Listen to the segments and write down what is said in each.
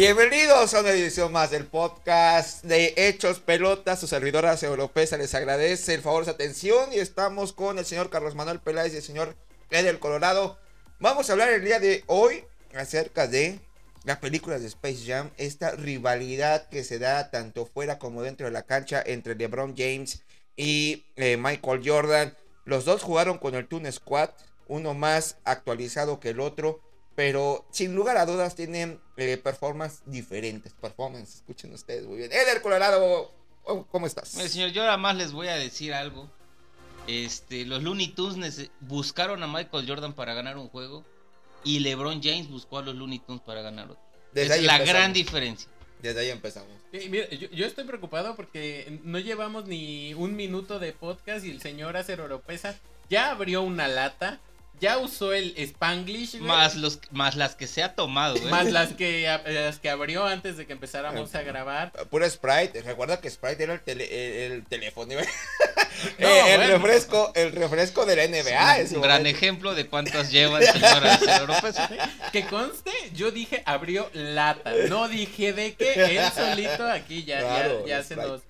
Bienvenidos a una edición más del podcast de Hechos Pelotas. Su servidora europea les agradece el favor de su atención y estamos con el señor Carlos Manuel Peláez y el señor Edel Colorado. Vamos a hablar el día de hoy acerca de las películas de Space Jam, esta rivalidad que se da tanto fuera como dentro de la cancha entre LeBron James y eh, Michael Jordan. Los dos jugaron con el Toon Squad, uno más actualizado que el otro, pero sin lugar a dudas tienen eh, performances diferentes. Performance, escuchen ustedes muy bien. Eder Colorado, ¿cómo estás? Bueno, señor, yo además les voy a decir algo. Este, los Looney Tunes buscaron a Michael Jordan para ganar un juego y LeBron James buscó a los Looney Tunes para ganar otro. es la gran diferencia. Desde ahí empezamos. yo, estoy preocupado porque no llevamos ni un minuto de podcast y el señor Acer Oropesa ya abrió una lata ya usó el Spanglish. Más, los, más las que se ha tomado, Más las que, las que abrió antes de que empezáramos a grabar. Pura Sprite. Recuerda que Sprite era el, el, teléfono. Eh, el, refresco, el refresco de la NBA. Es un gran ejemplo de cuántas lleva el señor López. Que conste, yo dije abrió lata. No dije de que él solito aquí ya, ya, ya se nos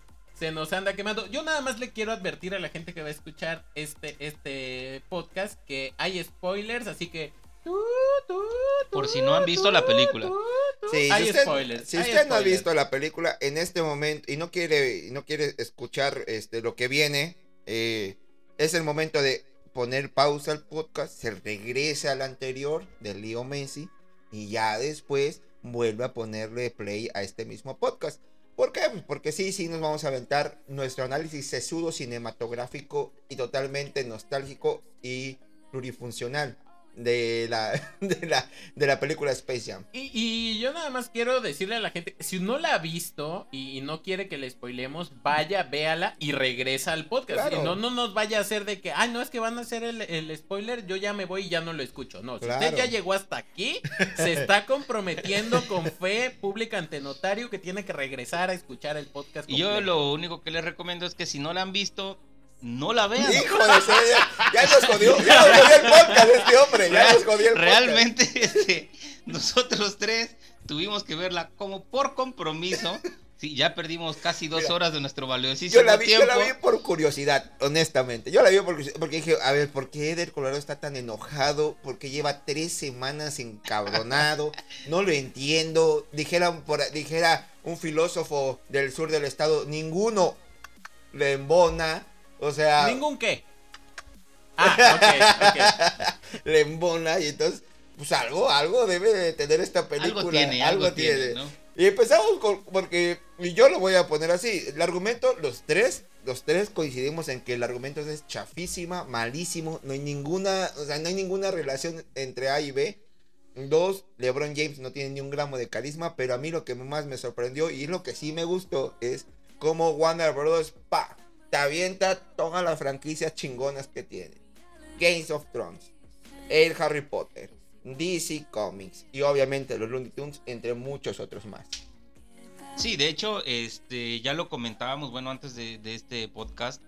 se nos anda quemando. Yo nada más le quiero advertir a la gente que va a escuchar este, este podcast que hay spoilers, así que... Por si no han visto la película. Sí, hay si usted, spoilers. Si usted no ha visto la película en este momento y no quiere, no quiere escuchar este, lo que viene, eh, es el momento de poner pausa al podcast, se regresa al anterior del Leo Messi y ya después vuelve a ponerle play a este mismo podcast. ¿Por qué? Pues porque sí, sí nos vamos a aventar nuestro análisis sesudo cinematográfico y totalmente nostálgico y plurifuncional de la, de la, de la película Space Jam. Y, yo nada más quiero decirle a la gente, si no la ha visto y, no quiere que le spoilemos, vaya, véala y regresa al podcast. no, no nos vaya a hacer de que, ay, no es que van a hacer el, spoiler, yo ya me voy y ya no lo escucho. No, si usted ya llegó hasta aquí, se está comprometiendo con fe pública ante notario que tiene que regresar a escuchar el podcast. Y yo lo único que les recomiendo es que si no la han visto, no la vean. Hijo de ya, ya nos jodió, ya nos jodió el podcast este hombre, ya nos jodió el podcast. Realmente, este, nosotros tres tuvimos que verla como por compromiso. Sí, ya perdimos casi dos horas de nuestro valiosísimo yo la vi, tiempo. Yo la vi por curiosidad, honestamente. Yo la vi porque, porque dije, a ver, ¿por qué Eder Colorado está tan enojado? Porque lleva tres semanas encabronado. no lo entiendo. Dijera, por, dijera un filósofo del sur del estado, ninguno le embona. O sea. ¿Ningún qué? Ah, ok, ok. Le embona y entonces, pues algo, algo debe de tener esta película. Algo tiene, algo, tiene. Y empezamos con, porque, y yo lo voy a poner así, el argumento, los tres, los tres coincidimos en que el argumento es chafísima, malísimo, no hay ninguna, o sea, no hay ninguna relación entre A y B. Dos, LeBron James no tiene ni un gramo de carisma, pero a mí lo que más me sorprendió y lo que sí me gustó es cómo Warner Bros. pa, te avienta todas las franquicias chingonas que tiene. Games of Thrones, el Harry Potter, DC Comics y obviamente los Looney Tunes, entre muchos otros más. Sí, de hecho, este, ya lo comentábamos, bueno, antes de, este podcast,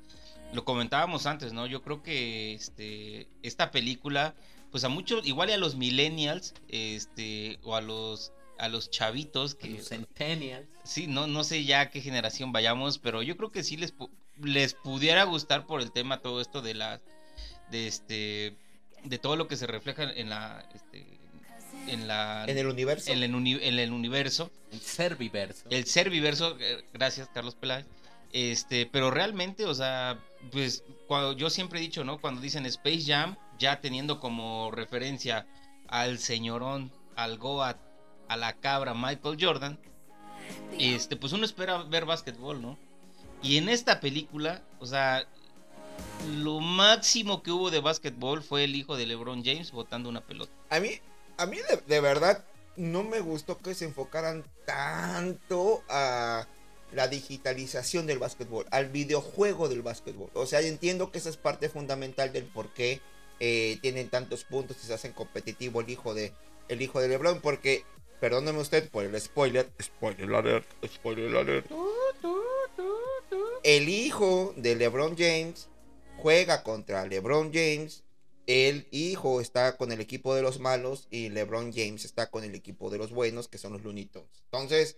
lo comentábamos antes, ¿no? Yo creo que este, esta película, pues a muchos, igual y a los millennials, este, o a los a los chavitos que los centennials. Sí, no no sé ya qué generación vayamos, pero yo creo que sí les les pudiera gustar por el tema todo esto de la de este de todo lo que se refleja en la este, en la en el universo en el, en el universo. El serviverso. El serviverso eh, gracias Carlos Peláez. Este pero realmente o sea pues cuando yo siempre he dicho no cuando dicen Space Jam ya teniendo como referencia al señorón al Goat a la cabra Michael Jordan este pues uno espera ver básquetbol no y en esta película, o sea, lo máximo que hubo de básquetbol fue el hijo de LeBron James botando una pelota. A mí, a mí de, verdad no me gustó que se enfocaran tanto a la digitalización del básquetbol, al videojuego del básquetbol. O sea, entiendo que esa es parte fundamental del por qué eh, tienen tantos puntos y se hacen competitivo el hijo de el hijo de LeBron, porque perdóneme usted por el spoiler, spoiler alert, spoiler alert el hijo de LeBron James juega contra LeBron James el hijo está con el equipo de los malos y LeBron James está con el equipo de los buenos, que son los Looney. Entonces,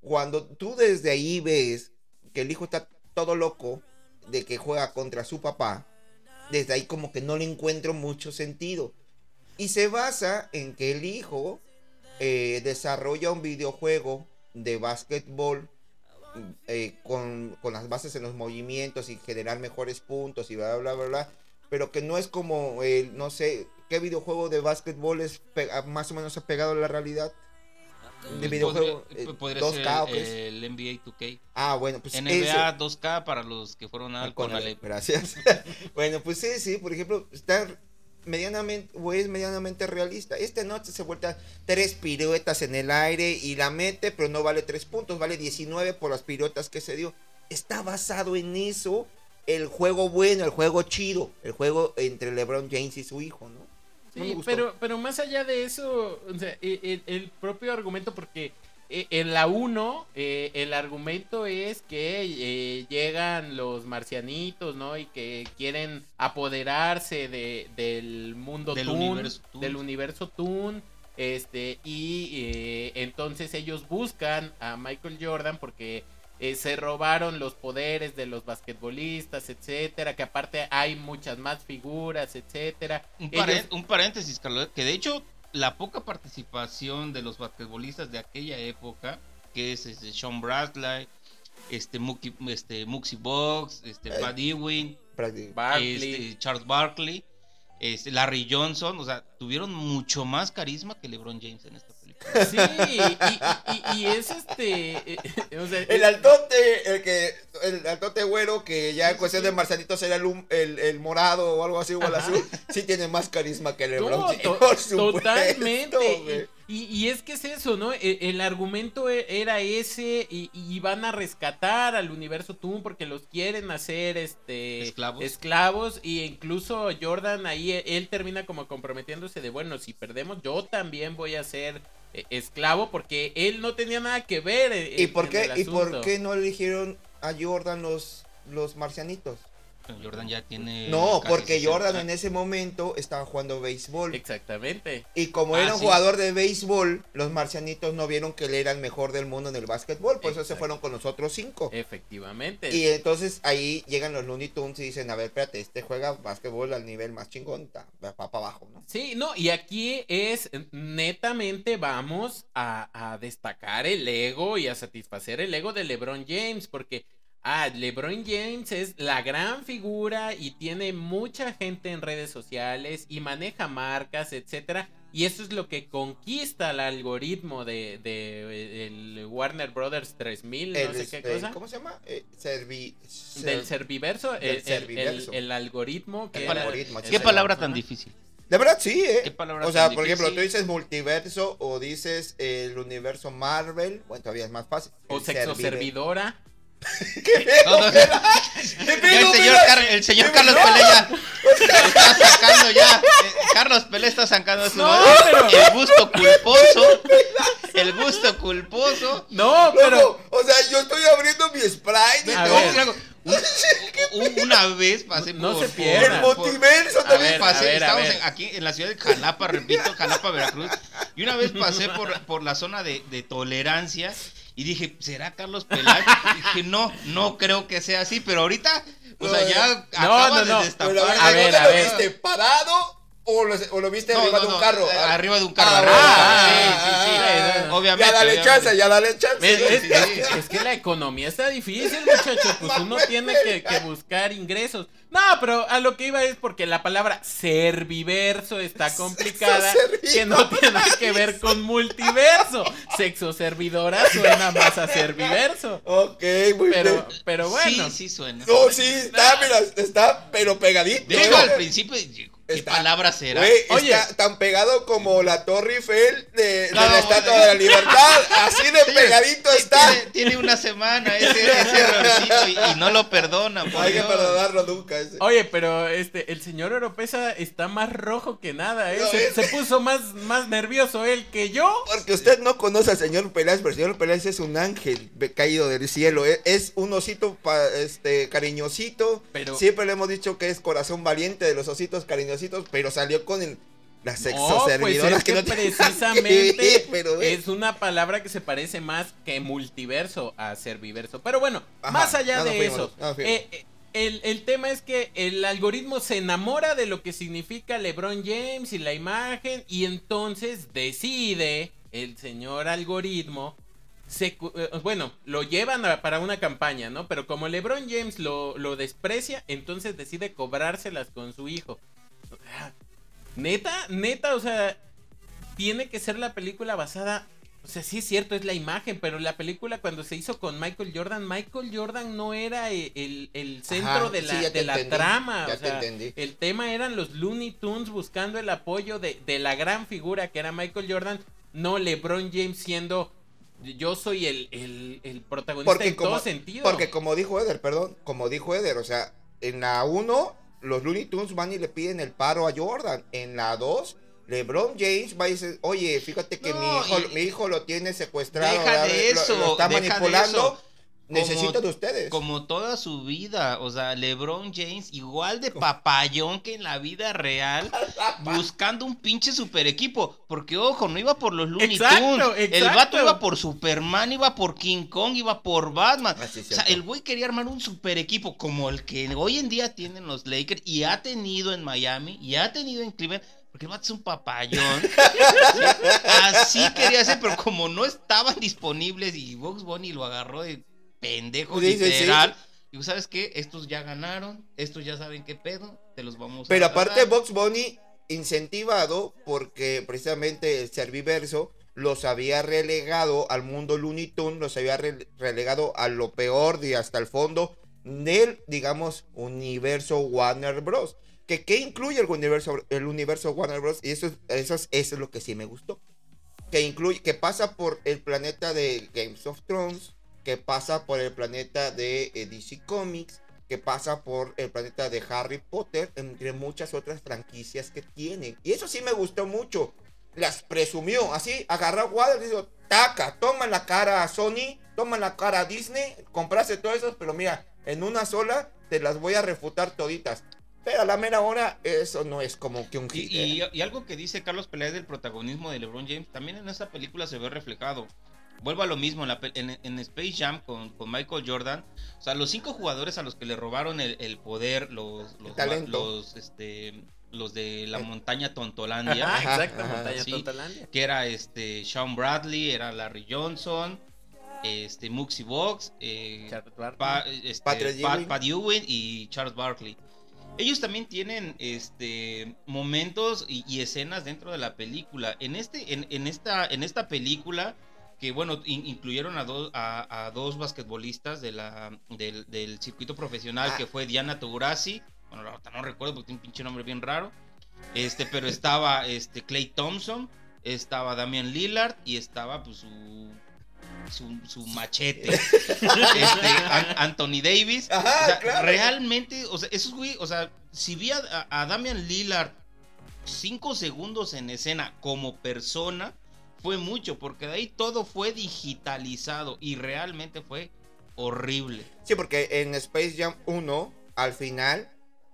cuando tú desde ahí ves que el hijo está todo loco de que juega contra su papá, desde ahí como que no le encuentro mucho sentido. Y se basa en que el hijo eh, desarrolla un videojuego de básquetbol eh, con, con, las bases en los movimientos y generar mejores puntos y bla, bla, bla, bla. Pero que no es como, el, no sé, ¿qué videojuego de básquetbol es más o menos apegado a la realidad? De videojuego podría, eh, podría 2K, ser el, el, NBA 2K. Ah, bueno, pues NBA 2K para los que fueron al con Gracias. bueno, pues sí, sí, por ejemplo, está medianamente o es medianamente realista. Esta noche se vuelta tres piruetas en el aire y la mete, pero no vale tres puntos, vale 19 por las piruetas que se dio. Está basado en eso el juego bueno, el juego chido, el juego entre LeBron James y su hijo, ¿no? Sí, pero, pero más allá de eso, o sea, el, el propio argumento, porque en la 1, eh, el argumento es que eh, llegan los marcianitos, ¿no? Y que quieren apoderarse de, del mundo del universo Toon, del universo Toon. Este, y entonces ellos buscan a Michael Jordan porque se robaron los poderes de los basquetbolistas, etcétera, que aparte hay muchas más figuras, etcétera. Un, un paréntesis, Carlos, que de hecho la poca participación de los basquetbolistas de aquella época, que es este, Sean Bradley, este, Mookie, este Muxie Box, este, Brad Ewing, este, Charles Barkley, este, Larry Johnson, o sea, tuvieron mucho más carisma que LeBron James en esta. Sí, y, es este. Eh, el altote, el que. El altote güero, que ya en cuestión de marcianitos era el, el, el, morado o algo así, o el azul, sí tiene más carisma que LeBron James. totalmente. Y, es que es eso, ¿no? E, el, argumento e, era ese y, van a rescatar al universo Toon porque los quieren hacer este esclavos. esclavos y incluso Jordan ahí e, él termina como comprometiéndose de bueno, si perdemos yo también voy a ser esclavo porque él no tenía nada que ver. ¿Y por qué y por qué no eligieron a Jordan los los marcianitos? Jordan ya tiene. No, porque Jordan en ese momento estaba jugando béisbol. Exactamente. Y como era ah, un jugador de béisbol, los marcianitos no vieron que él era el mejor del mundo en el básquetbol. Por eso se fueron con los otros cinco. Efectivamente. Y entonces ahí llegan los Looney Tunes y dicen: A ver, espérate, este juega básquetbol al nivel más chingón. Va para abajo, ¿no? Sí, no, y aquí es netamente vamos a, a destacar el ego y a satisfacer el ego de LeBron James. Porque Ah, LeBron James es la gran figura y tiene mucha gente en redes sociales y maneja marcas, etcétera. Y eso es lo que conquista el algoritmo de, de, el Warner Brothers 3000, no sé qué cosa. ¿Cómo se llama? Eh, Del Serviverso, el, el, algoritmo. ¿Qué, algoritmo, ¿Qué palabra tan difícil? De verdad sí, ¿eh? o sea, por ejemplo, tú dices multiverso o dices el universo Marvel, bueno, todavía es más fácil. O sexo servidora. ¿Qué pedo? el, señor el señor Carlos Pelé ya está sacando ya. Eh, Carlos Pelé está sacando su no, el gusto culposo. El gusto culposo. No, pero. o sea, yo estoy abriendo mi sprite. una vez pasé no por, se pierda, el multiverso también pasé, estamos aquí en la ciudad de Jalapa, repito, Jalapa, Veracruz, y una vez pasé por, por la zona de, de tolerancia y dije, ¿será Carlos Peláez? Y dije, no, no creo que sea así, pero ahorita, o sea, ya no, acaba no, de destapar. a ver, a ver. ¿Lo viste parado o lo, o lo viste arriba de un carro? Eh, arriba de un carro. Ah, ah, sí, sí, sí. Obviamente. Ya dale chance, ya dale chance. Es, es, es, que la economía está difícil, muchachos. Pues uno tiene que, que buscar ingresos. No, pero a lo que iba es porque la palabra serviverso está complicada, que no tiene nada que ver con multiverso. Sexo servidora suena más a serviverso. Ok, muy pero, bien. Pero bueno. Sí, sí suena. No, sí, está, mira, está, pero pegadito. Digo, al principio ¿Qué palabra será? Oye, está tan pegado como la Torre Eiffel de, la Estatua de la Libertad. Así de pegadito está. Tiene, una semana ese, ese y, no lo perdona. Hay que perdonarlo nunca. Ese. Oye, pero este, el señor Oropesa está más rojo que nada. ¿eh? se, puso más, más nervioso él que yo. Porque usted no conoce al señor Peláez, pero el señor Peláez es un ángel caído del cielo. ¿eh? Es un osito este, cariñosito. Pero... Siempre le hemos dicho que es corazón valiente de los ositos cariñositos pero salió con el, la No, sexoservidora pues es que, no precisamente que ver, pero es una palabra que se parece más que multiverso a serviverso. Pero bueno, Ajá, más allá de fuimos, eso, eh, eh, el, el tema es que el algoritmo se enamora de lo que significa LeBron James y la imagen y entonces decide el señor algoritmo secu- eh, bueno, lo llevan a- para una campaña, ¿no? Pero como LeBron James lo, lo desprecia, entonces decide cobrárselas con su hijo. Neta, neta, o sea, tiene que ser la película basada. O sea, sí es cierto, es la imagen, pero la película cuando se hizo con Michael Jordan, Michael Jordan no era e- el, el centro Ajá, de la, sí, de la entendí, trama. o sea, el tema eran los Looney Tunes buscando el apoyo de, de la gran figura que era Michael Jordan, no LeBron James siendo yo soy el, el, el protagonista Porque en como, todo sentido. porque como dijo Eder, perdón, como dijo Eder, o sea, en la 1 los Looney Tunes van y le piden el paro a Jordan. En la 2 LeBron James va y dice, oye, fíjate que mi, hijo, y- mi hijo lo tiene secuestrado, Deja de eso, lo, está deja de manipulando. eso. Necesito de ustedes. Como toda su vida, o sea, LeBron James igual de papayón que en la vida real, buscando un pinche super equipo, porque ojo, no iba por los Looney Exacto, Tunes, el vato iba por Superman, iba por King Kong, iba por Batman, Ah, sí, o sea, cierto. el güey quería armar un super equipo como el que hoy en día tienen los Lakers y ha tenido en Miami y ha tenido en Cleveland. Porque el vato es un papayón. ¿sí? Así quería ser, pero como no estaban disponibles y Box Bunny lo agarró de pendejo Sí, sí, sí. literal. Digo, ¿sabes qué? Estos ya ganaron, estos ya saben qué pedo, te los vamos Pero a aparte. Box Bunny incentivado porque precisamente el Serviverso los había relegado al mundo Looney Tunes, los había re- relegado a lo peor y hasta el fondo del, digamos, universo Warner Bros. Que qué incluye el universo, el universo Warner Bros. Y eso, es- eso, es, eso es lo que sí me gustó. Que incluye, que pasa por el planeta de Games of Thrones, que pasa por el planeta de eh, DC Comics, que pasa por el planeta de Harry Potter, entre muchas otras franquicias que tienen. Y eso sí me gustó mucho. Las presumió, así, agarró a y dijo, taca, toma la cara a Sony, toma la cara a Disney, compraste todo eso, pero mira, en una sola te las voy a refutar toditas. Pero a la mera hora, eso no es como que un Y, hit. y- ¿eh? y algo que dice Carlos Peláez del protagonismo de LeBron James, también en esta película se ve reflejado. Vuelvo a lo mismo, en, la en- en Space Jam con, con Michael Jordan, o sea, los cinco jugadores a los que le robaron el, el poder, los, los, talento. los, este, los de la Eh. montaña Tontolandia, exacto, ajá, montaña sí. Tontolandia. que era este Sean Bradley, era Larry Johnson, este Muxy Box, eh. Pa- este, Patrick Pat-. Pat Ewing y Charles Barkley. Ellos también tienen este momentos y, y escenas dentro de la película. En este, en, en esta, en esta película, que bueno, in- incluyeron a dos, a, a dos basquetbolistas de la, del, del circuito profesional, Ah. que fue Diana Taurasi. Bueno, no recuerdo porque tiene un pinche nombre bien raro. Este, pero estaba este Clay Thompson, estaba Damian Lillard y estaba pues su su, su machete. Este, An- Anthony Davis. Ajá, O sea, claro. Realmente, o sea, esos güey, o sea, si vi a- a Damian Lillard cinco segundos en escena como persona, fue mucho, porque de ahí todo fue digitalizado y realmente fue horrible. Sí, porque en Space Jam 1, al final,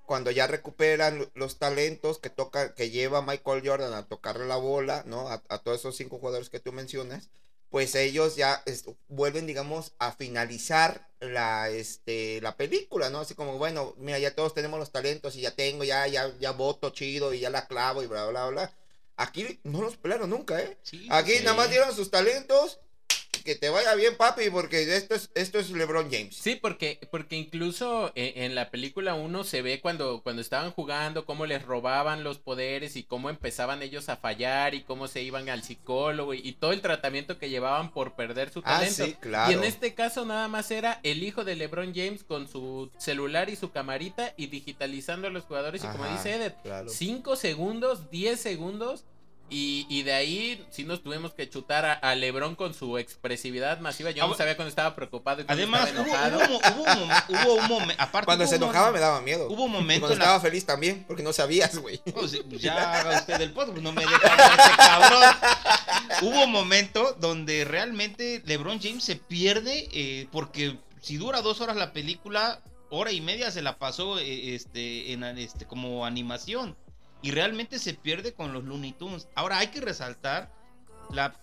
cuando ya recuperan los talentos que toca, que lleva Michael Jordan a tocarle la bola, ¿no? A, a todos esos cinco jugadores que tú mencionas, pues ellos ya es- vuelven, digamos, a finalizar la, este, la película, ¿no? Así como, bueno, mira, ya todos tenemos los talentos y ya tengo, ya, ya, ya voto chido y ya la clavo y bla, bla, bla. Aquí no los pelaron nunca, ¿eh? Sí, Aquí sí. nada más dieron sus talentos. Que te vaya bien, papi, porque esto es, esto es LeBron James. Sí, porque, porque incluso en, en la película 1 se ve cuando, cuando estaban jugando, cómo les robaban los poderes y cómo empezaban ellos a fallar y cómo se iban al psicólogo y, y todo el tratamiento que llevaban por perder su Ah, talento. sí, claro. Y en este caso nada más era el hijo de LeBron James con su celular y su camarita y digitalizando a los jugadores. Y como dice Eder, claro. 5 segundos, 10 segundos. Y, y de ahí sí nos tuvimos que chutar a, a LeBron con su expresividad masiva. Yo Ah, no sabía cuando estaba preocupado y cuando Además, estaba hubo, enojado. hubo, mo- hubo un mom- hubo un momento. Aparte, Cuando hubo se enojaba me daba miedo. Hubo un Y momento cuando la- estaba feliz también, porque no sabías, güey. Pues, ya haga usted el podcast, pues no me deja ese cabrón. Hubo un momento donde realmente LeBron James se pierde eh, porque si dura dos horas la película, hora y media se la pasó eh, este, en, este, como animación. Y realmente se pierde con los Looney Tunes. Ahora hay que resaltar la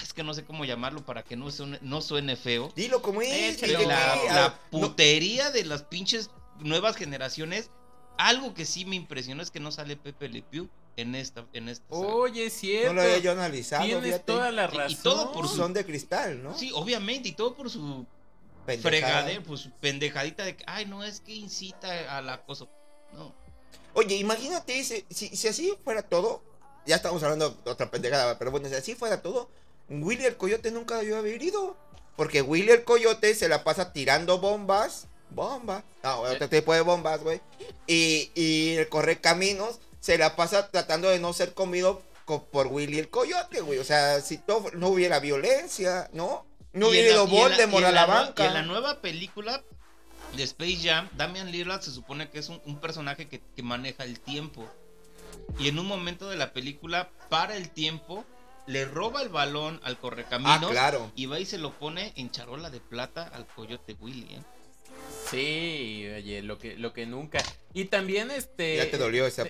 es que no sé cómo llamarlo para que no suene, no suene feo. Dilo como es. la, la, putería de las pinches nuevas generaciones. Algo que sí me impresionó es que no sale Pepe Le Pew en esta, en esta Oye, cierto. No lo había yo analizado. Tienes toda la razón. Y, todo por su... Son de cristal, ¿no? Sí, obviamente, y todo por su fregadera, pues su pendejadita de que, ay, no, es que incita al acoso. No. Oye, imagínate, si, si, así fuera todo, ya estamos hablando de otra pendejada, pero bueno, si así fuera todo, Willy el Coyote nunca debió haber ido. Porque Willy el Coyote se la pasa tirando bombas. Bomba. No, otro tipo de bombas, güey. Y, y el corre caminos se la pasa tratando de no ser comido por Willy el Coyote, güey. O sea, si no hubiera violencia, ¿no? No hubiera ido Voldemort a la, banca. En la nueva película de Space Jam, Damian Lillard se supone que es un, personaje que, que, maneja el tiempo. Y en un momento de la película, para el tiempo, le roba el balón al correcaminos. Ah, claro. Y va y se lo pone en charola de plata al coyote Willy, ¿eh? Sí, oye, lo que, lo que nunca. Y también este. Ya te dolió esa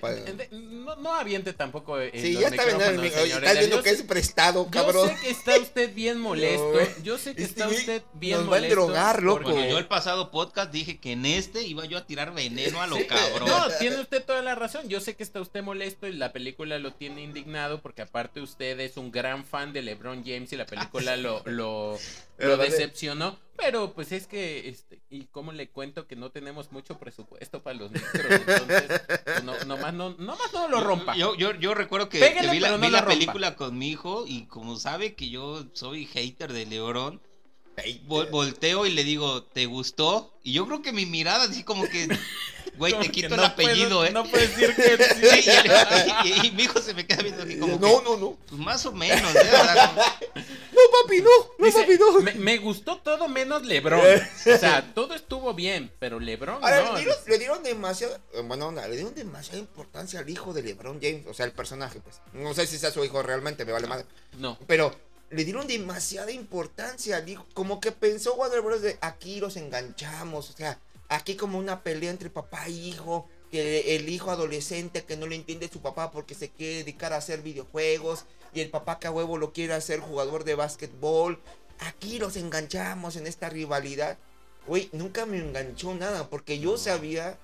no, no aviente tampoco. El, sí, ya está viendo, estás viendo que es prestado, cabrón. Yo sé que está usted bien molesto. yo sé que está usted bien molesto. Nos va a drogar, loco. Porque yo el pasado podcast dije que en este iba yo a tirar veneno a lo cabrón. No, tiene usted toda la razón. Yo sé que está usted molesto y la película lo tiene indignado porque aparte usted es un gran fan de LeBron James y la película lo, lo, lo decepcionó. Pero pues es que, este, y cómo le cuento que no tenemos mucho presupuesto para los micros, entonces, pues, no, nomás, no, nomás no lo rompa. Yo, yo, yo recuerdo que, vi la, película con mi hijo y como sabe que yo soy hater de Lebrón, volteo y le digo, ¿te gustó? Y yo creo que mi mirada así como que Güey, te quito el apellido, ¿eh? No puedes decir que sí. y, mi hijo se me queda viendo aquí como. No, no, no. Pues más o menos, ¿eh? No, papi, no. No, papi, no. Me, gustó todo menos Lebron. o sea, todo estuvo bien, pero Lebron. no. Le dieron, le dieron demasiado. Bueno, le dieron demasiada importancia al hijo de Lebron James. O sea, el personaje, pues. No sé si sea su hijo realmente, me vale madre. No. Pero le dieron demasiada importancia al hijo. Como que pensó Warner Bros. de aquí los enganchamos. O sea Aquí como una pelea entre papá e hijo, que el hijo adolescente que no le entiende su papá porque se quiere dedicar a hacer videojuegos y el papá que a huevo lo quiere hacer jugador de básquetbol. Aquí los enganchamos en esta rivalidad. Güey, nunca me enganchó nada porque yo sabía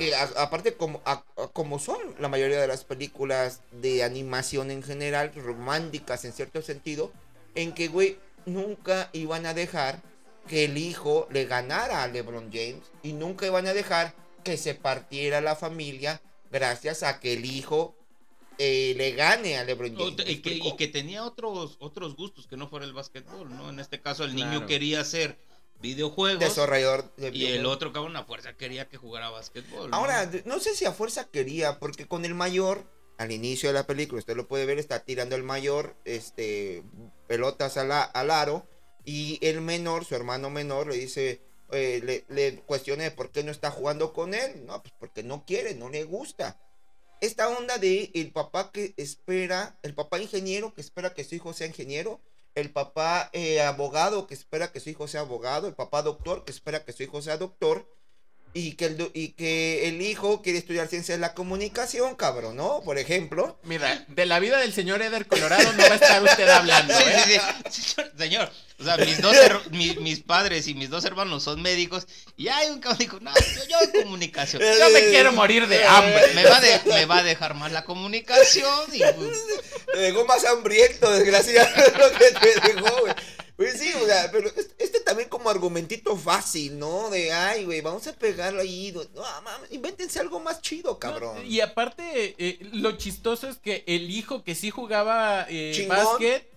que aparte como, como son la mayoría de las películas de animación en general, románticas en cierto sentido, en que, güey, nunca iban a dejar que el hijo le ganara a LeBron James y nunca iban a dejar que se partiera la familia gracias a que el hijo eh, le gane a LeBron James. Y que, tenía otros, otros gustos que no fuera el básquetbol, ¿no? En este caso el niño quería ser videojuegos. Desarrollador de Y el otro cabrón a fuerza quería que jugara básquetbol. Ahora, no sé si a fuerza quería, porque con el mayor, al inicio de la película, usted lo puede ver, está tirando el mayor este, pelotas al, al aro y el menor, su hermano menor, le dice, eh, le, le cuestiona por qué no está jugando con él. No, pues porque no quiere, no le gusta. Esta onda de el papá que espera, el papá ingeniero que espera que su hijo sea ingeniero, el papá eh, abogado que espera que su hijo sea abogado, el papá doctor que espera que su hijo sea doctor, y que, el, y que el hijo quiere estudiar ciencias de la comunicación, cabrón, ¿no? Por ejemplo. Mira, de la vida del señor Eder Colorado no va a estar usted hablando. ¿eh? Sí, sí, sí. Señor, o sea, mis, dos mis, padres y mis dos hermanos son médicos y hay un cabrón dijo, no, yo, yo comunicación. Yo me quiero morir de hambre. Me va, de, me va a dejar mal la comunicación. Y. Te dejó más hambriento, desgraciado, lo que te dejó, güey. Pues sí, o sea, pero este también como argumentito fácil, ¿no? De, ay, güey, vamos a pegarlo ahí. No, mames, invéntense algo más chido, cabrón. y aparte, eh, lo chistoso es que el hijo que sí jugaba eh, básquet,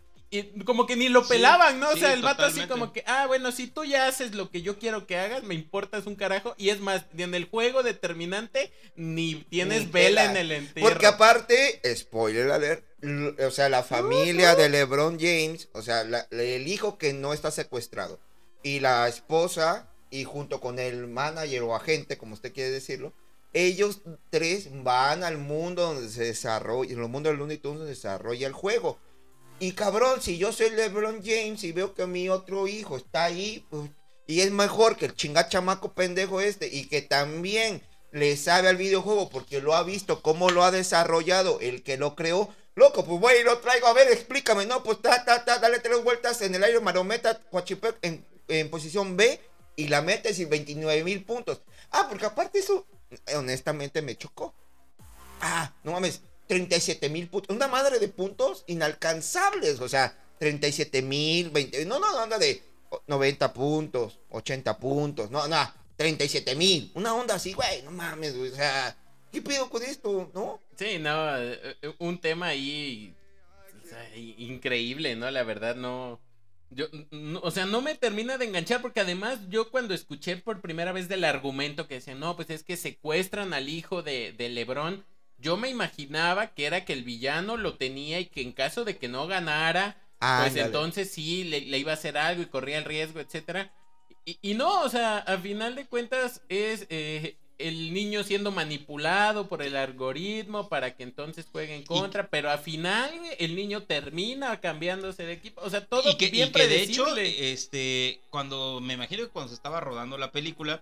como que ni lo pelaban, ¿no? o sea, el vato así como que, ah, bueno, si tú ya haces lo que yo quiero que hagas, me importas un carajo. Y es más, en el juego determinante, ni tienes vela en el entierro. Porque aparte, spoiler alert, o sea, la familia de LeBron James, o sea, el hijo que no está secuestrado y la esposa y junto con el manager o agente, como usted quiere decirlo, ellos tres van al mundo donde se desarrolla, en el mundo del Looney Tunes donde se desarrolla el juego. Y cabrón, si yo soy LeBron James y veo que mi otro hijo está ahí, pues, y es mejor que el chingachamaco pendejo este, y que también le sabe al videojuego porque lo ha visto, cómo lo ha desarrollado, el que lo creó. Loco, pues voy y lo traigo, a ver, explícame, no, pues ta, ta, ta, dale tres vueltas en el aire, marometa, Coachipec en, en posición B y la metes y 29 mil puntos. Ah, porque aparte eso, honestamente me chocó. Ah, no mames, 37 mil puntos. Una madre de puntos inalcanzables. O sea, 37 mil, 20. No, no, anda de 90 puntos, 80 puntos. No, no, 37 mil. Una onda así, güey, no mames, güey. O sea, ¿qué pido con esto? ¿No? Sí, no, eh, eh, un tema ahí increíble, ¿no? La verdad, no. Yo, o sea, no me termina de enganchar porque además yo cuando escuché por primera vez del argumento que decían, no, pues es que secuestran al hijo de, de Lebron, yo me imaginaba que era que el villano lo tenía y que en caso de que no ganara, pues entonces sí le, iba a hacer algo y corría el riesgo, etcétera. Y, y, no, o sea, a final de cuentas es eh, el niño siendo manipulado por el algoritmo para que entonces juegue en contra, pero al final el niño termina cambiándose de equipo, o sea, todo y que, bien y que de hecho, este, cuando me imagino que cuando se estaba rodando la película,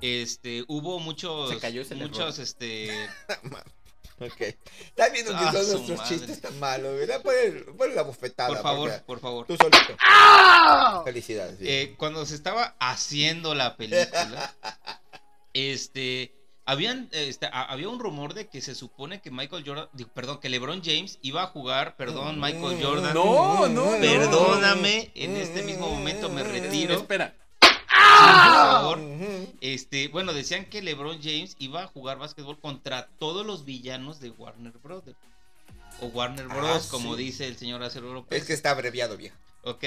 este, hubo muchos, se cayó muchos, este, Ok. Estás viendo que todos nuestros chistes tan malos, ¿verdad? Pon la bufetada. Por favor, por favor. Tú solito. ¡Ah! Felicidades. Eh, cuando se estaba haciendo la película, este, habían, este, había un rumor de que se supone que Michael Jordan, perdón, que LeBron James iba a jugar, perdón, Michael Jordan. No, no, Perdóname, en este mismo momento me retiro. Espera. Este, bueno, decían que LeBron James iba a jugar básquetbol contra todos los villanos de Warner Brothers. O Warner Bros, ah, como dice el señor Acero. Es que está abreviado, viejo. Ok,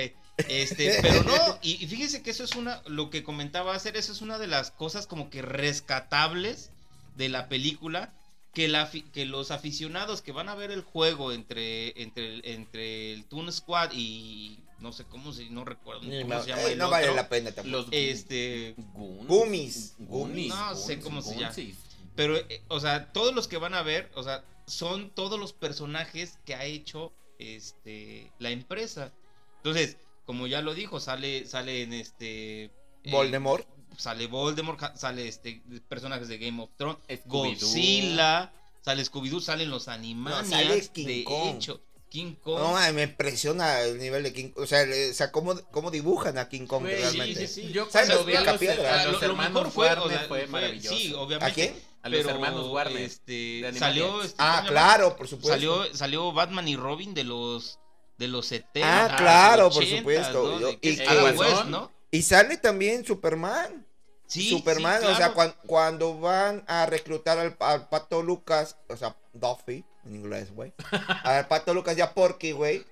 este, pero no, y, fíjese que eso es una, lo que comentaba hacer, eso es una de las cosas como que rescatables de la película, que, la, que los aficionados que van a ver el juego entre, entre, entre el Toon Squad y no sé cómo se, no recuerdo cómo no, se llama eh, no vale la pena tampoco. Los este, Gummies. Gummies. No sé cómo se llama. Pero, eh, o sea, todos los que van a ver, o sea, son todos los personajes que ha hecho este la empresa. Entonces, como ya lo dijo, sale, sale en este. Eh, Voldemort. sale Voldemort, sale este personajes de Game of Thrones, Godzilla, sale Scooby-Doo, salen los animales. de hecho. King Kong. No, me impresiona el nivel de King Kong. O sea, o sea cómo, cómo, dibujan a King Kong realmente. Sí, sí, sí. Yo cuando vi a los, a los hermanos fue, Warner fue, maravilloso. Sí, obviamente. ¿A quién? A los hermanos Warner. Este, salió, este, ah, claro, por supuesto. Salió, salió Batman y Robin de los de los 70. Ah, claro, por supuesto. ¿no? Y, West, ¿no? y sale también Superman. Sí, Superman, o sea, cuando, van a reclutar al, Pato Lucas, o sea, Duffy, en inglés, güey. Al Pato Lucas y a Porky, güey.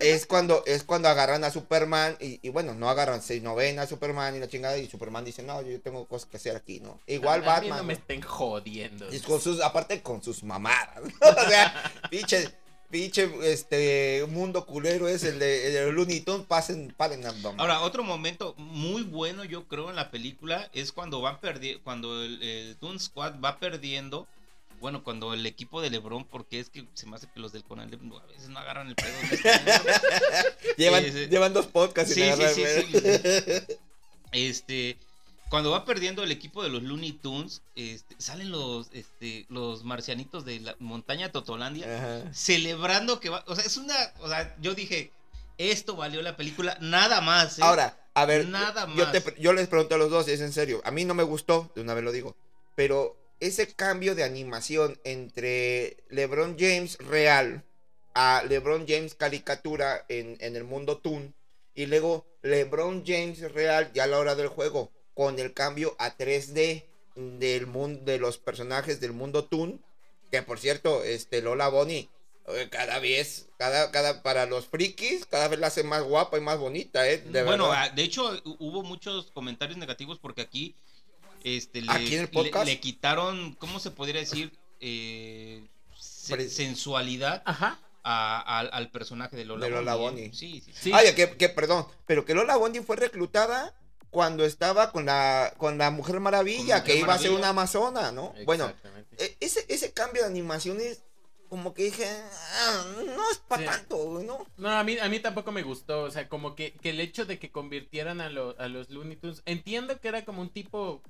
Es cuando, es cuando agarran a Superman y, bueno, no agarran, no ven a Superman y la chingada y Superman dice, no, yo tengo cosas que hacer aquí, ¿no? Igual Batman. no me estén jodiendo. Y con sus, aparte con sus mamadas, o sea, pinche pinche este mundo culero es el de, el Looney Tunes, pasen, paren Ahora, otro momento muy bueno yo creo en la película es cuando van perdiendo, cuando el, el Toon Squad va perdiendo, bueno, cuando el equipo de LeBron, porque es que se me hace que los del Conal a veces no agarran el pedo. llevan, llevan dos podcasts sí, sí, sí, Este, cuando va perdiendo el equipo de los Looney Tunes, este, salen los, este, los marcianitos de la montaña Totolandia celebrando que va. O sea, es una. O sea, yo dije, esto valió la película, nada más. ¿eh? Ahora, a ver, nada más. Yo, yo les pregunto a los dos, es en serio. A mí no me gustó, de una vez lo digo. Pero ese cambio de animación entre LeBron James real a LeBron James caricatura en, en el mundo Toon y luego LeBron James real ya a la hora del juego con el cambio a 3D del mundo de los personajes del mundo Toon, que por cierto, este Lola Bonnie cada vez, cada, cada, para los frikis, cada vez la hace más guapa y más bonita, ¿eh? De bueno, ah, de hecho, hubo muchos comentarios negativos porque aquí, este, le, quitaron, ¿cómo se podría decir? Eh, sensualidad al personaje de Lola, de Bonnie. Sí, sí, sí. Ay, que, que, perdón, pero que Lola Bonnie fue reclutada cuando estaba con la, con la Mujer Maravilla, que iba a ser una amazona, ¿no? Bueno, e, ese, ese cambio de animaciones, como que dije, ah, no es para tanto, ¿no? No, a mí, a mí tampoco me gustó, o sea, como que, que el hecho de que convirtieran a, a los Looney Tunes, entiendo que era como un tipo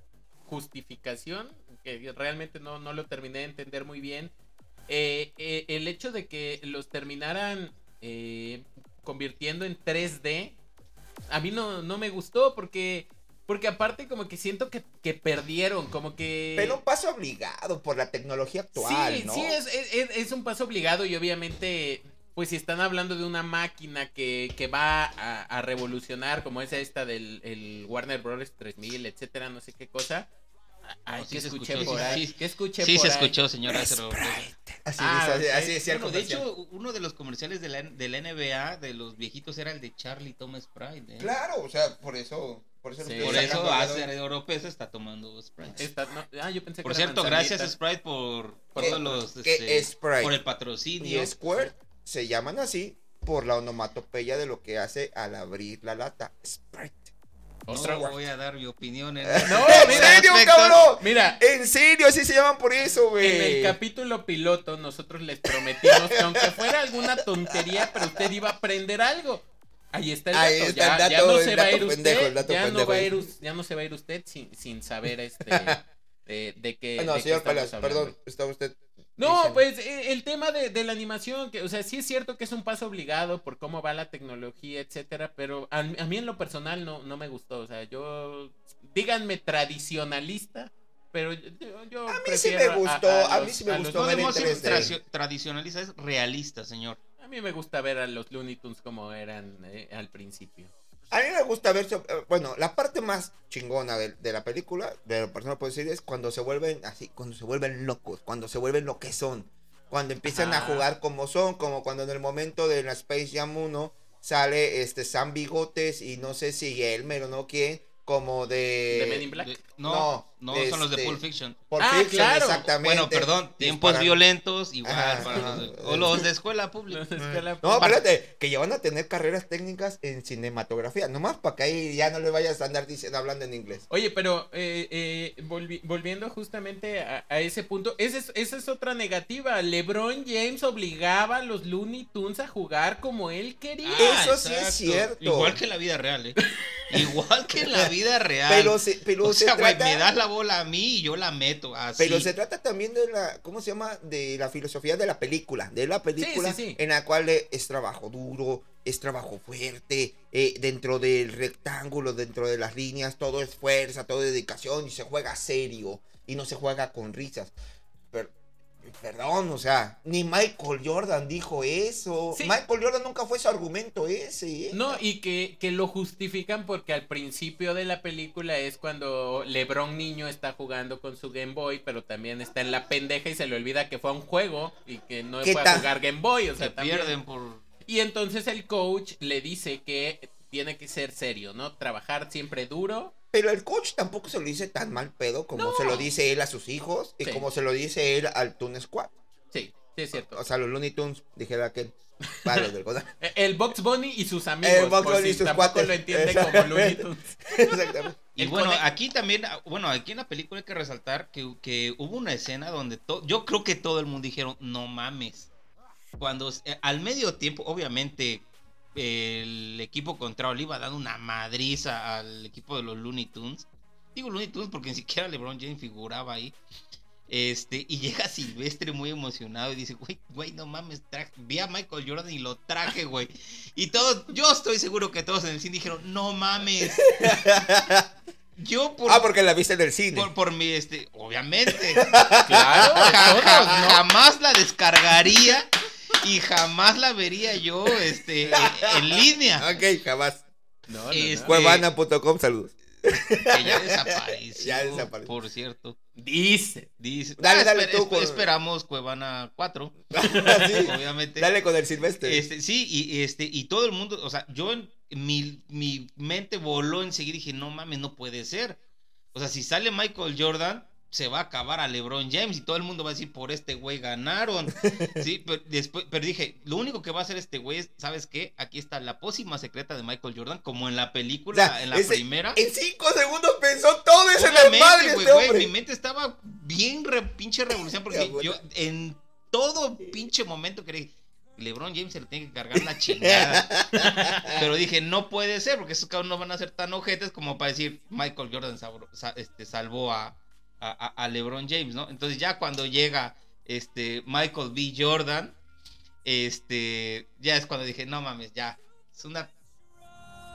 justificación, que realmente no, no lo terminé de entender muy bien. Eh, eh, el hecho de que los terminaran eh, convirtiendo en 3D, a mí no, no me gustó porque porque aparte como que siento que, que, perdieron, como que... Pero un paso obligado por la tecnología actual, sí, Sí, es, es, un paso obligado y obviamente, pues si están hablando de una máquina que, que va a, revolucionar, como es esta del el Warner Bros. 3000, etcétera, no sé qué cosa. Ay, sí se escuché por ahí? Sí, escuché sí se escuchó, señora. Así, ah, así, así decía De hecho, uno de los comerciales de la, de la NBA, de los viejitos, era el de Charlie Thomas Sprite. ¿eh? Claro, o sea, por eso... Por eso, sí. por eso hace Europea está tomando Sprite. ah, yo pensé por cierto, gracias Sprite por, por todos los este, Sprite por el patrocinio. Y Square se llaman así por la onomatopeya de lo que hace al abrir la lata. Sprite. No voy a dar mi opinión en No, en serio, cabrón. Mira, en serio, así se llaman por eso, güey. En el capítulo piloto, nosotros les prometimos que aunque fuera alguna tontería, pero usted iba a aprender algo. Ahí está el dato. Ahí está ya, no se va a ir usted. Ya no, va a ir, ya no se va a ir usted sin, sin saber este de, de qué. no, señor Palas, perdón, está usted no, pues e, el tema de, la animación, que, o sea, sí es cierto que es un paso obligado por cómo va la tecnología, etcétera, pero a, mí en lo personal no, no me gustó. O sea, yo, díganme tradicionalista, pero yo, a mí sí me gustó, a, mí sí me gustó. tradicionalista, es realista, señor. A mí me gusta ver a los Looney Tunes como eran eh, al principio. A mí me gusta ver, eh, bueno, la parte más chingona de, la película, de la persona puedo decir, es cuando se vuelven así, cuando se vuelven locos, cuando se vuelven lo que son, cuando empiezan a jugar como son, como cuando en el momento de la Space Jam 1 sale este Sam Bigotes y no sé si Elmer o no quién, como de... ¿De Men in Black? no, no, son los de este, Pulp Fiction. Pulp ah, Fiction, claro. exactamente. Bueno, perdón, tiempos violentos, igual. o los de escuela pública. no, espérate, que ya van a tener carreras técnicas en cinematografía. Nomás para que ahí ya no le vayas a andar diciendo, hablando en inglés. Oye, pero eh, eh, volviendo justamente a, ese punto, esa es, esa es otra negativa. LeBron James obligaba a los Looney Tunes a jugar como él quería. Eso sí es cierto. Igual que la vida real, ¿eh? Igual que en la vida real. Pero, se, pero o sea, güey, me das la bola a mí y yo la meto. Así. Pero se trata también de la, ¿cómo se llama? De la filosofía de la película. De la película en la cual es trabajo duro, es trabajo fuerte, eh, dentro del rectángulo, dentro de las líneas, todo es fuerza, todo es dedicación y se juega serio y no se juega con risas. Perdón, o sea, ni Michael Jordan dijo eso. Michael Jordan nunca fue su argumento ese. ¿eh? No, y que, que, lo justifican porque al principio de la película es cuando LeBron niño está jugando con su Game Boy, pero también está en la pendeja y se le olvida que fue un juego y que no fue a jugar Game Boy. O sea, pierden por. Y entonces el coach le dice que tiene que ser serio, ¿no? Trabajar siempre duro pero el coach tampoco se lo dice tan mal pedo como se lo dice él a sus hijos y como se lo dice él al Toon Squad. Sí, sí es cierto. O, sea, los Looney Tunes, dijera aquel. Vale, del el Box Bunny y sus amigos. El Box Bunny y sus tampoco lo entiende como Looney Tunes. Exactamente. Y bueno, aquí también, bueno, aquí en la película hay que resaltar que, que hubo una escena donde yo creo que todo el mundo dijeron, no mames. Cuando eh, al medio tiempo, obviamente, el equipo contrario le iba dando una madriza al equipo de los Looney Tunes. Digo Looney Tunes porque ni siquiera LeBron James figuraba ahí. Este, y llega Silvestre muy emocionado y dice, güey, güey, no mames, vi a Michael Jordan y lo traje, güey. Y todos, yo estoy seguro que todos en el cine dijeron, no mames. Yo por, ah, porque la viste en el cine. Por, por mi, este, obviamente. claro, jamás la descargaría y jamás la vería yo este, en línea. Ok, jamás. No, este, Cuevana.com, saludos. Que ya desapareció. ya desapareció. Por cierto. Dice. Dice. Dale, ah, dale tú. Esperamos Cuevana 4. sí, obviamente. Dale con el Silvestre. Este, sí, y, este, y todo el mundo, o sea, yo en mi, mi mente voló enseguida y dije, no mames, no puede ser. O sea, si sale Michael Jordan, se va a acabar a LeBron James y todo el mundo va a decir, por este güey ganaron. sí, pero, después, pero dije, lo único que va a hacer este güey es, ¿sabes qué? Aquí está la pócima secreta de Michael Jordan, como en la película, en la primera. En cinco segundos pensó todo eso en el madre este güey, Mi mente estaba bien pinche revolución porque yo en todo pinche momento quería LeBron James se le tiene que cargar la chingada. Pero dije, no puede ser, porque esos cabros no van a ser tan ojetes como para decir, Michael Jordan este, salvó a, a, LeBron James, ¿no? Entonces ya cuando llega este, Michael B. Jordan, este, ya es cuando dije, no mames, ya, es una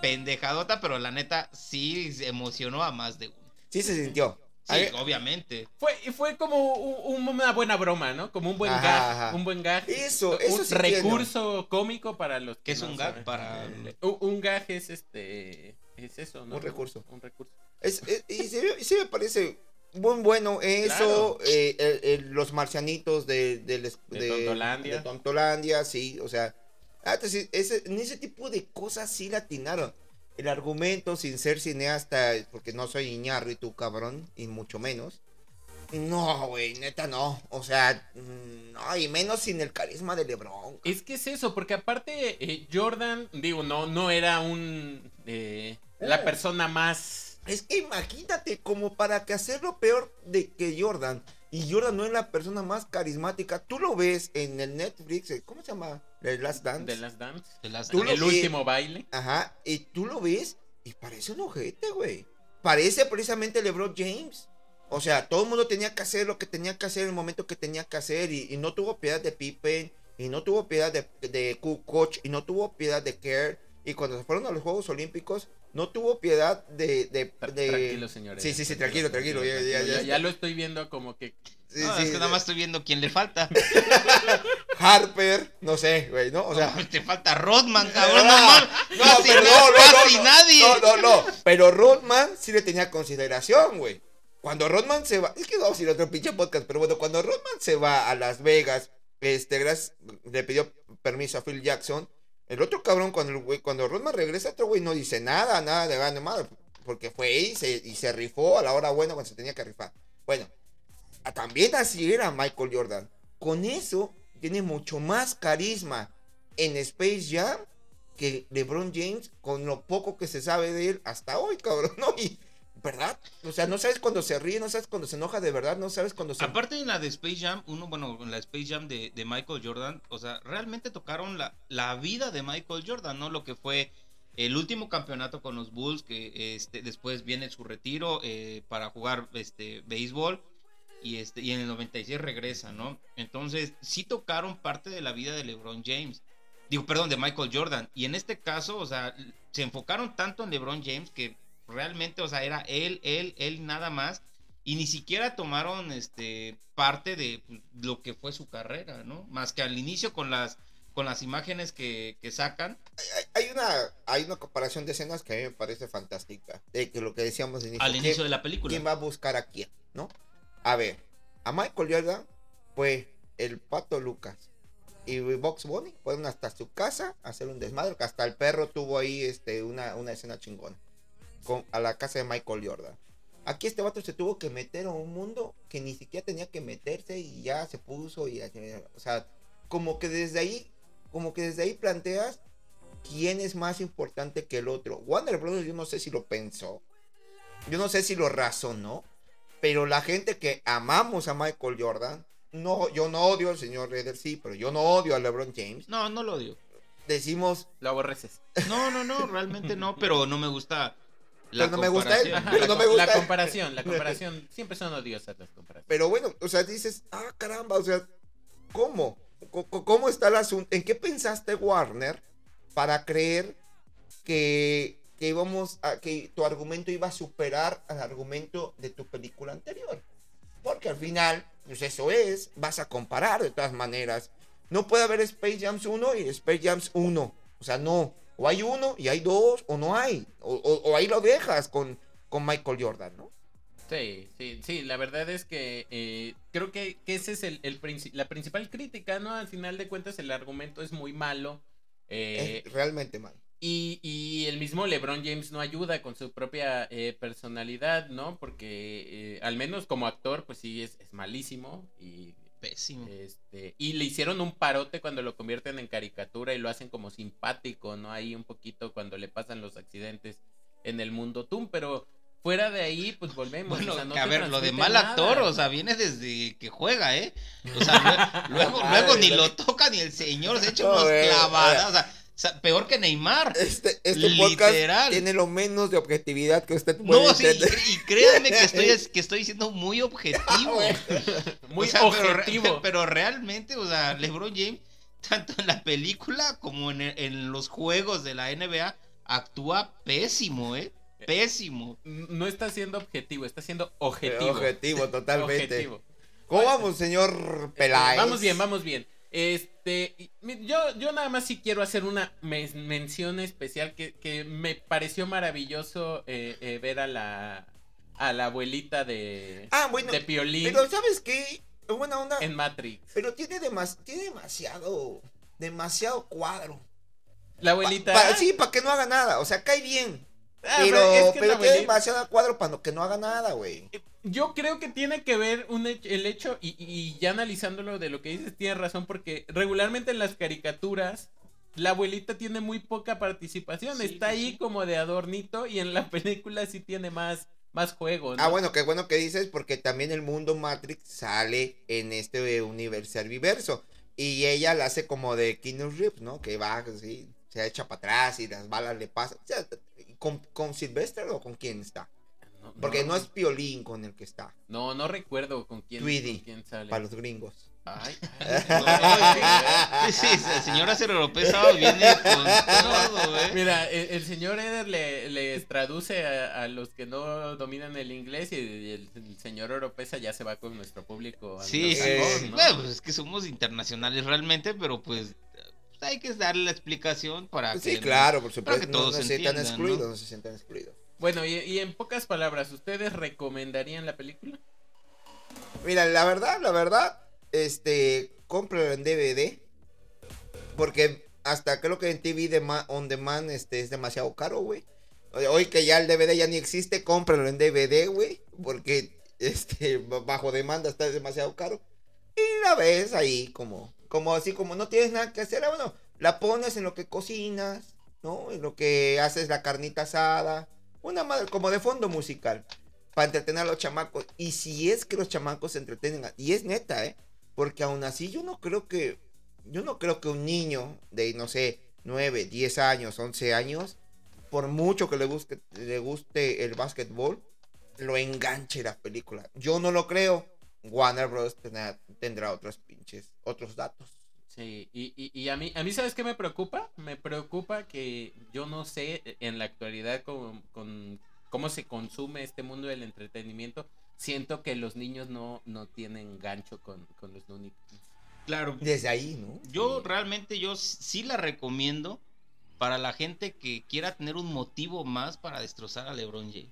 pendejadota, pero la neta sí emocionó a más de uno. Sí se sintió. Sí, obviamente. Fue, fue como una buena broma, ¿no? Como un buen gag. Un buen gag. Eso, eso Un recurso cómico para los que. es un gag? Para. Un, gag es este. Es eso, ¿no? Un recurso. Un recurso. y, sí, me parece muy bueno eso. Eh, los marcianitos de, de, de, Tontolandia. De Tontolandia, sí. O sea, ah, ese, en ese tipo de cosas sí latinaron el argumento sin ser cineasta, porque no soy y tú, cabrón, y mucho menos. No, güey, neta no. O sea, mm, no, y menos sin el carisma de LeBron. Es que es eso, porque aparte eh, Jordan, digo, no, no era un eh, la persona más. Es que imagínate, como para que hacerlo peor de que Jordan. Y Jordan no es la persona más carismática. Tú lo ves en el Netflix, eh, ¿cómo se llama? The Last Dance. The Last Dance. el último baile. Ajá, y tú lo ves y parece un ojete, güey. Parece precisamente LeBron James. O sea, todo el mundo tenía que hacer lo que tenía que hacer en el momento que tenía que hacer. Y, no tuvo piedad de Pippen. Y no tuvo piedad de, de Coach. Y no tuvo piedad de Kerr. Y cuando se fueron a los Juegos Olímpicos, no tuvo piedad de. de, Tranquilo, señores. Sí, sí, sí, tranquilo, tranquilo. Ya, lo estoy viendo como que. no, es que nada más estoy viendo quién le falta. Harper, no sé, güey, ¿no? O sea. te falta Rodman, cabrón. Ah, no, no, pero no, casi nadie. No, no, no. Pero Rodman sí le tenía consideración, güey. Cuando Rodman se va. Es que vamos a ir a otro pinche podcast, pero bueno, cuando Rodman se va a Las Vegas, este, gracias, le pidió permiso a Phil Jackson el otro cabrón, cuando, el cuando Rodman regresa, otro güey no dice nada, nada de gane madre. Porque fue y se, y se rifó a la hora buena cuando se tenía que rifar. Bueno, también así era Michael Jordan. Con eso tiene mucho más carisma en Space Jam que LeBron James con lo poco que se sabe de él hasta hoy, cabrón. ¿Verdad? O sea, no sabes cuando se ríe, no sabes cuando se enoja de verdad, no sabes cuando se... Aparte de la de Space Jam, uno, bueno, la Space Jam de, Michael Jordan, o sea, realmente tocaron la, la vida de Michael Jordan, ¿no? Lo que fue el último campeonato con los Bulls, que este, después viene su retiro eh, para jugar este, béisbol. Y, este, y en el 96 regresa, ¿no? Entonces, sí tocaron parte de la vida de LeBron James. Digo, perdón, de Michael Jordan. Y en este caso, o sea, se enfocaron tanto en LeBron James que realmente, o sea, era él, él, él nada más. Y ni siquiera tomaron este parte de lo que fue su carrera, ¿no? Más que al inicio con las con las imágenes que, sacan. Hay, una hay una comparación de escenas que a mí me parece fantástica. De que lo que decíamos al inicio de la película. ¿Quién va a buscar a quién? ¿No? A ver, a Michael Jordan fue el pato Lucas y Box Bunny fueron hasta su casa a hacer un desmadre, que hasta el perro tuvo ahí este una, una escena chingona a la casa de Michael Jordan. Aquí este vato se tuvo que meter a un mundo que ni siquiera tenía que meterse y ya se puso y o sea, como que desde ahí, como que desde ahí planteas quién es más importante que el otro. Warner Brothers yo no sé si lo pensó, yo no sé si lo razonó, pero la gente que amamos a Michael Jordan, no, yo no odio al señor Redder, sí, pero yo no odio a LeBron James. No, no lo odio. Decimos. Lo aborreces. No, no, no, realmente no, pero no me gusta la no me gusta él. La comparación, la comparación. Siempre son odiosas las comparaciones. Pero bueno, o sea, dices, ah, caramba, o sea, ¿cómo? ¿Cómo está el asunto? ¿En qué pensaste, Warner, para creer que, que íbamos a, que tu argumento iba a superar al argumento de tu película anterior? Porque al final, pues eso es, vas a comparar de todas maneras. No puede haber Space Jams 1 y Space Jams 1. O sea, no. O hay uno y hay dos, o no hay. O, ahí lo dejas con, con Michael Jordan, ¿no? Sí, sí, sí, la verdad es que eh, creo que, que, ese es el, la principal crítica, ¿no? Al final de cuentas el argumento es muy malo. Eh, es realmente malo. Y, y, el mismo LeBron James no ayuda con su propia eh, personalidad, ¿no? Porque al menos como actor, pues sí, es, es malísimo y Pésimo. Este, y le hicieron un parote cuando lo convierten en caricatura y lo hacen como simpático, ¿no? Ahí un poquito cuando le pasan los accidentes en el mundo Toon, pero Fuera de ahí, pues volvemos. Bueno, a ver, lo de mal actor, o sea, viene desde que juega, ¿eh? O sea, luego, luego ni lo toca ni el señor se echa unos clavadas, o sea peor que Neymar. Este, este podcast tiene lo menos de objetividad que usted puede No, sí, y, créanme que estoy, que estoy siendo muy objetivo. muy objetivo. Pero, realmente, o sea, LeBron James, tanto en la película como en, los juegos de la NBA, actúa pésimo, ¿eh? Pésimo. No está siendo objetivo, está siendo objetivo. Objetivo, totalmente. ¿Cómo vamos, señor Peláez? Vamos bien, vamos bien. Este, yo, yo nada más sí quiero hacer una mención especial que, me pareció maravilloso eh, eh, ver a la, a la abuelita de, ah, bueno, de Piolín. Pero ¿sabes qué? Buena onda. En Matrix. Pero tiene, tiene demasiado, demasiado cuadro. La abuelita. sí, para que no haga nada. O sea, cae bien. Ah, pero, pero, tiene demasiado cuadro para que no haga nada, güey. Eh, yo creo que tiene que ver un el hecho, y, ya analizándolo de lo que dices, tienes razón, porque regularmente en las caricaturas la abuelita tiene muy poca participación, está ahí como de adornito y en la película sí tiene más, más juego. Ah, bueno, qué bueno que dices, porque también el mundo Matrix sale en este universo viverso y ella la hace como de Keanu Reeves, ¿no? Que va así, se echa para atrás y las balas le pasan. ¿Con, ¿Con Sylvester o con quién está? Porque no, es Piolín con el que está. No, no recuerdo con quién, Tweedy, sale. Para los gringos. Ay, ay, sí, el señor López viene con todo, ¿eh? Mira, el, señor Eder le, le traduce a, los que no dominan el inglés y el, señor Oropesa ya se va con nuestro público. Sí, sí, Bueno, pues es que somos internacionales realmente, pero pues hay que darle la explicación para que. Sí, claro, por supuesto. que todos no, se sientan excluidos, no se sientan excluidos. Bueno, y, en pocas palabras, ¿ustedes recomendarían la película? Mira, la verdad, la verdad, este, cómpralo en DVD. Porque hasta creo que en TV de on demand este, es demasiado caro, güey. Hoy que ya el DVD ya ni existe, cómpralo en DVD, güey. Porque este, bajo demanda está demasiado caro. Y la ves ahí como, como así, como no tienes nada que hacer. Ah, bueno, la pones en lo que cocinas, ¿no? En lo que haces la carnita asada una madre como de fondo musical. Para entretener a los chamacos. Y si es que los chamacos se entretienen. Y es neta, ¿eh? Porque aún así yo no creo que. Yo no creo que un niño de, no sé, 9, 10 años, 11 años, por mucho que le guste, le guste el básquetbol, lo enganche la película. Yo no lo creo. Warner Bros. tendrá, tendrá otros pinches, otros datos. Sí, y, y, a mí, a mí ¿sabes qué me preocupa? Me preocupa que yo no sé en la actualidad con, cómo se consume este mundo del entretenimiento. Siento que los niños no, no tienen gancho con, los Looney Claro. Desde ahí, ¿no? Yo realmente, yo sí la recomiendo para la gente que quiera tener un motivo más para destrozar a LeBron James.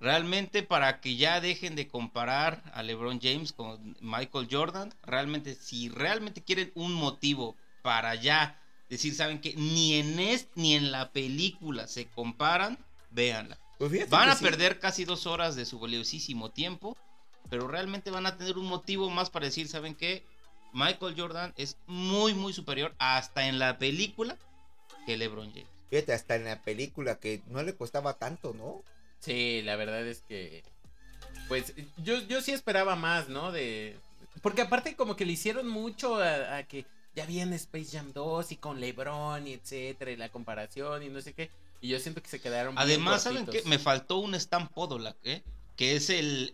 Realmente para que ya dejen de comparar a LeBron James con Michael Jordan, realmente si realmente quieren un motivo para ya decir, saben que ni en este ni en la película se comparan, véanla. Pues van a perder casi dos horas de su valiosísimo tiempo, pero realmente van a tener un motivo más para decir, saben que Michael Jordan es muy muy superior hasta en la película que LeBron James. Fíjate, hasta en la película que no le costaba tanto, ¿no? Sí, la verdad es que. Pues yo, yo sí esperaba más, ¿no? De. Porque aparte, como que le hicieron mucho a, que ya viene Space Jam 2 y con LeBron y etcétera, y la comparación y no sé qué. Y yo siento que se quedaron. Además, ¿saben qué? Me faltó un Stamp Podolak, ¿eh? Que es el,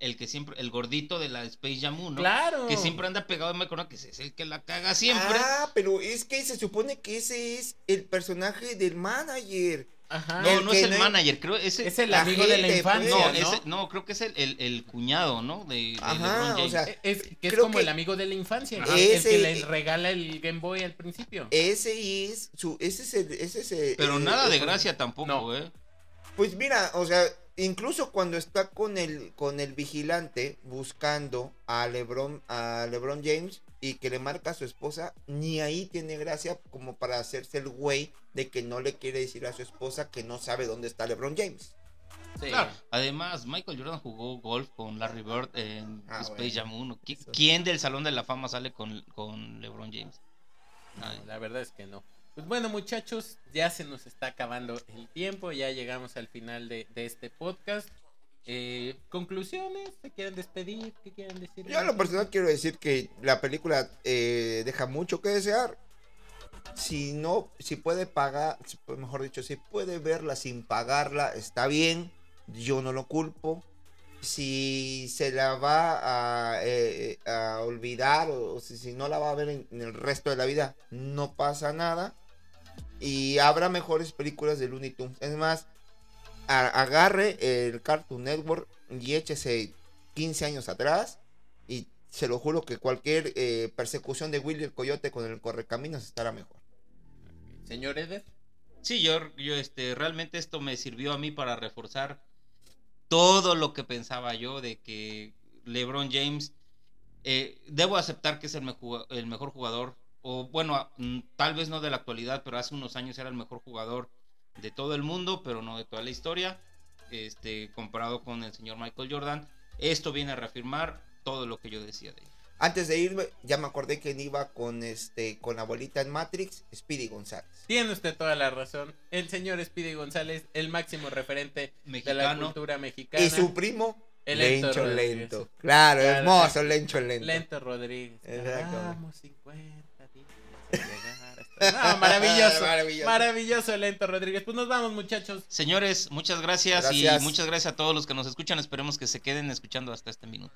el, que siempre, el gordito de la Space Jam 1. Claro. Que siempre anda pegado me acuerdo que es el que la caga siempre. Ah, pero es que se supone que ese es el personaje del manager. Ajá. No, no es el manager, creo es el, es el amigo de la infancia. No, no, creo que es el, el, cuñado, ¿no? De, Ajá, O sea, es, que es como el amigo de la infancia, el que le regala el Game Boy al principio. Ese es su, ese es el, ese es Pero nada de gracia tampoco, ¿eh? Pues mira, o sea, incluso cuando está con el, con el vigilante buscando a LeBron, a LeBron James, y que le marca a su esposa, ni ahí tiene gracia como para hacerse el güey de que no le quiere decir a su esposa que no sabe dónde está LeBron James. Claro. Además, Michael Jordan jugó golf con Larry Bird en ah, Space Jam 1. ¿Quién del Salón de la Fama sale con, con LeBron James? la verdad es que no. Pues bueno, muchachos, ya se nos está acabando el tiempo, ya llegamos al final de, este podcast. Eh, conclusiones, ¿se quieren despedir? ¿Qué quieren decir? Yo a lo personal quiero decir que la película eh, deja mucho que desear. Si no, si puede pagar, mejor dicho, si puede verla sin pagarla, está bien. Yo no lo culpo. Si se la va a, eh, olvidar o, si, no la va a ver en el resto de la vida, no pasa nada y habrá mejores películas de Looney Tunes. Es más, agarre el Cartoon Network y échese 15 años atrás y se lo juro que cualquier eh, persecución de Willy el Coyote con el Correcaminos estará mejor. Señor Eder. Sí, yo, yo este, realmente esto me sirvió a mí para reforzar todo lo que pensaba yo de que LeBron James, eh, debo aceptar que es el mejor jugador o bueno, mm, tal vez no de la actualidad, pero hace unos años era el mejor jugador de todo el mundo, pero no de toda la historia, este, comparado con el señor Michael Jordan. Esto viene a reafirmar todo lo que yo decía de él. Antes de irme, ya me acordé que iba con este con la abuelita en Matrix, Speedy González. Tiene usted toda la razón. El señor Speedy González, el máximo referente de la cultura mexicana. Y su primo, el Lencho Lento. Claro, hermoso Lencho Lento. Lento Rodríguez. Vamos 50. maravilloso, maravilloso. Lento Rodríguez. Pues nos vamos, muchachos. Señores, muchas gracias, y muchas gracias a todos los que nos escuchan. Esperemos que se queden escuchando hasta este minuto.